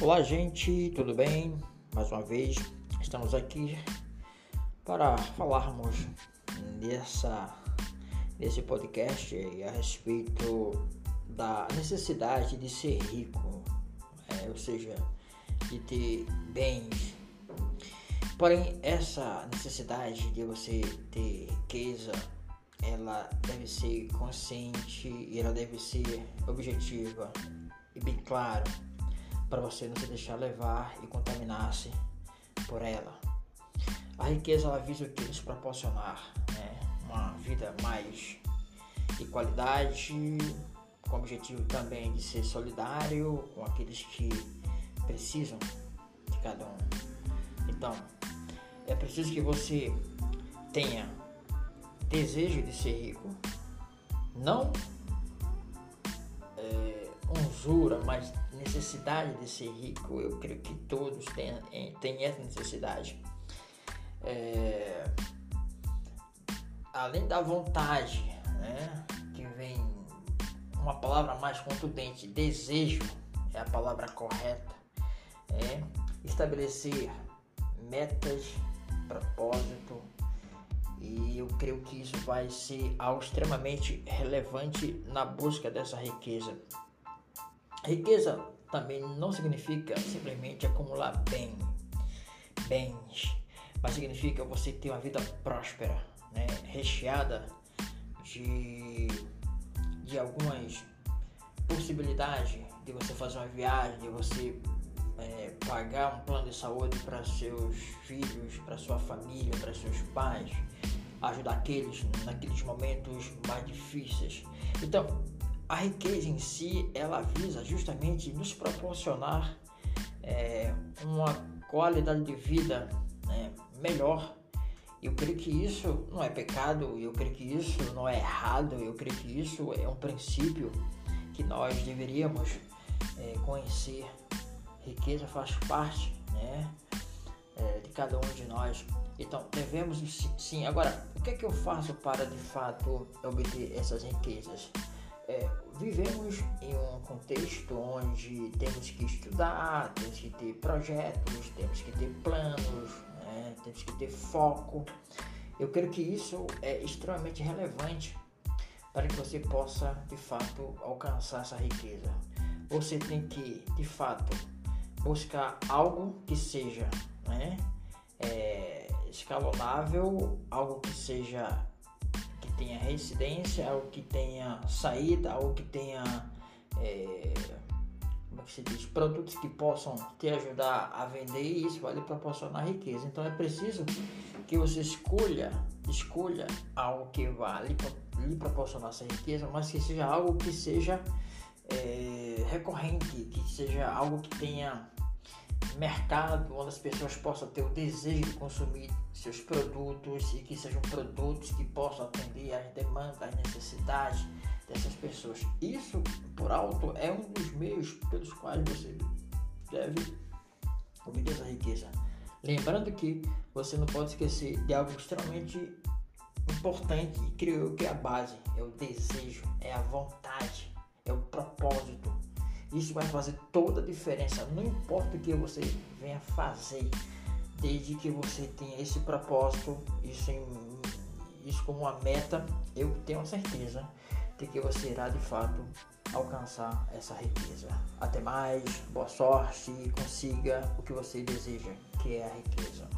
Olá, gente, tudo bem? Mais uma vez estamos aqui para falarmos nessa, nesse podcast a respeito da necessidade de ser rico, é, ou seja, de ter bens. Porém, essa necessidade de você ter riqueza, ela deve ser consciente e ela deve ser objetiva e bem claro para você não se deixar levar e contaminar-se por ela. A riqueza ela visa o que nos proporcionar né? uma vida mais de qualidade, com o objetivo também de ser solidário com aqueles que precisam de cada um. Então, é preciso que você tenha desejo de ser rico, não é, usura, mas necessidade de ser rico, eu creio que todos têm, têm essa necessidade. É, além da vontade, né, que vem uma palavra mais contundente, desejo é a palavra correta, é estabelecer metas, propósito, e eu creio que isso vai ser algo extremamente relevante na busca dessa riqueza. Riqueza também não significa simplesmente acumular bem, bens, mas significa você ter uma vida próspera, né? recheada de, de algumas possibilidades de você fazer uma viagem, de você é, pagar um plano de saúde para seus filhos, para sua família, para seus pais, ajudar aqueles naqueles momentos mais difíceis. Então, a riqueza em si, ela visa justamente nos proporcionar é, uma qualidade de vida né, melhor. Eu creio que isso não é pecado, eu creio que isso não é errado, eu creio que isso é um princípio que nós deveríamos é, conhecer. Riqueza faz parte né, é, de cada um de nós. Então devemos sim. Agora, o que é que eu faço para de fato obter essas riquezas? É, vivemos em um contexto onde temos que estudar, temos que ter projetos, temos que ter planos, né? temos que ter foco. Eu creio que isso é extremamente relevante para que você possa de fato alcançar essa riqueza. Você tem que de fato buscar algo que seja né, é, escalonável, algo que seja tenha residência, algo que tenha saída, algo que tenha é, como é que se diz, produtos que possam te ajudar a vender e isso vai lhe proporcionar riqueza. Então é preciso que você escolha, escolha algo que vá lhe, lhe proporcionar essa riqueza, mas que seja algo que seja é, recorrente, que seja algo que tenha mercado onde as pessoas possam ter o desejo de consumir seus produtos e que sejam produtos que possam atender às demandas, às necessidades dessas pessoas. Isso, por alto, é um dos meios pelos quais você deve obter essa riqueza. Lembrando que você não pode esquecer de algo extremamente importante e creio que é a base, é o desejo, é a vontade, é o propósito isso vai fazer toda a diferença. Não importa o que você venha fazer, desde que você tenha esse propósito, isso, em, isso como uma meta, eu tenho certeza de que você irá de fato alcançar essa riqueza. Até mais, boa sorte e consiga o que você deseja, que é a riqueza.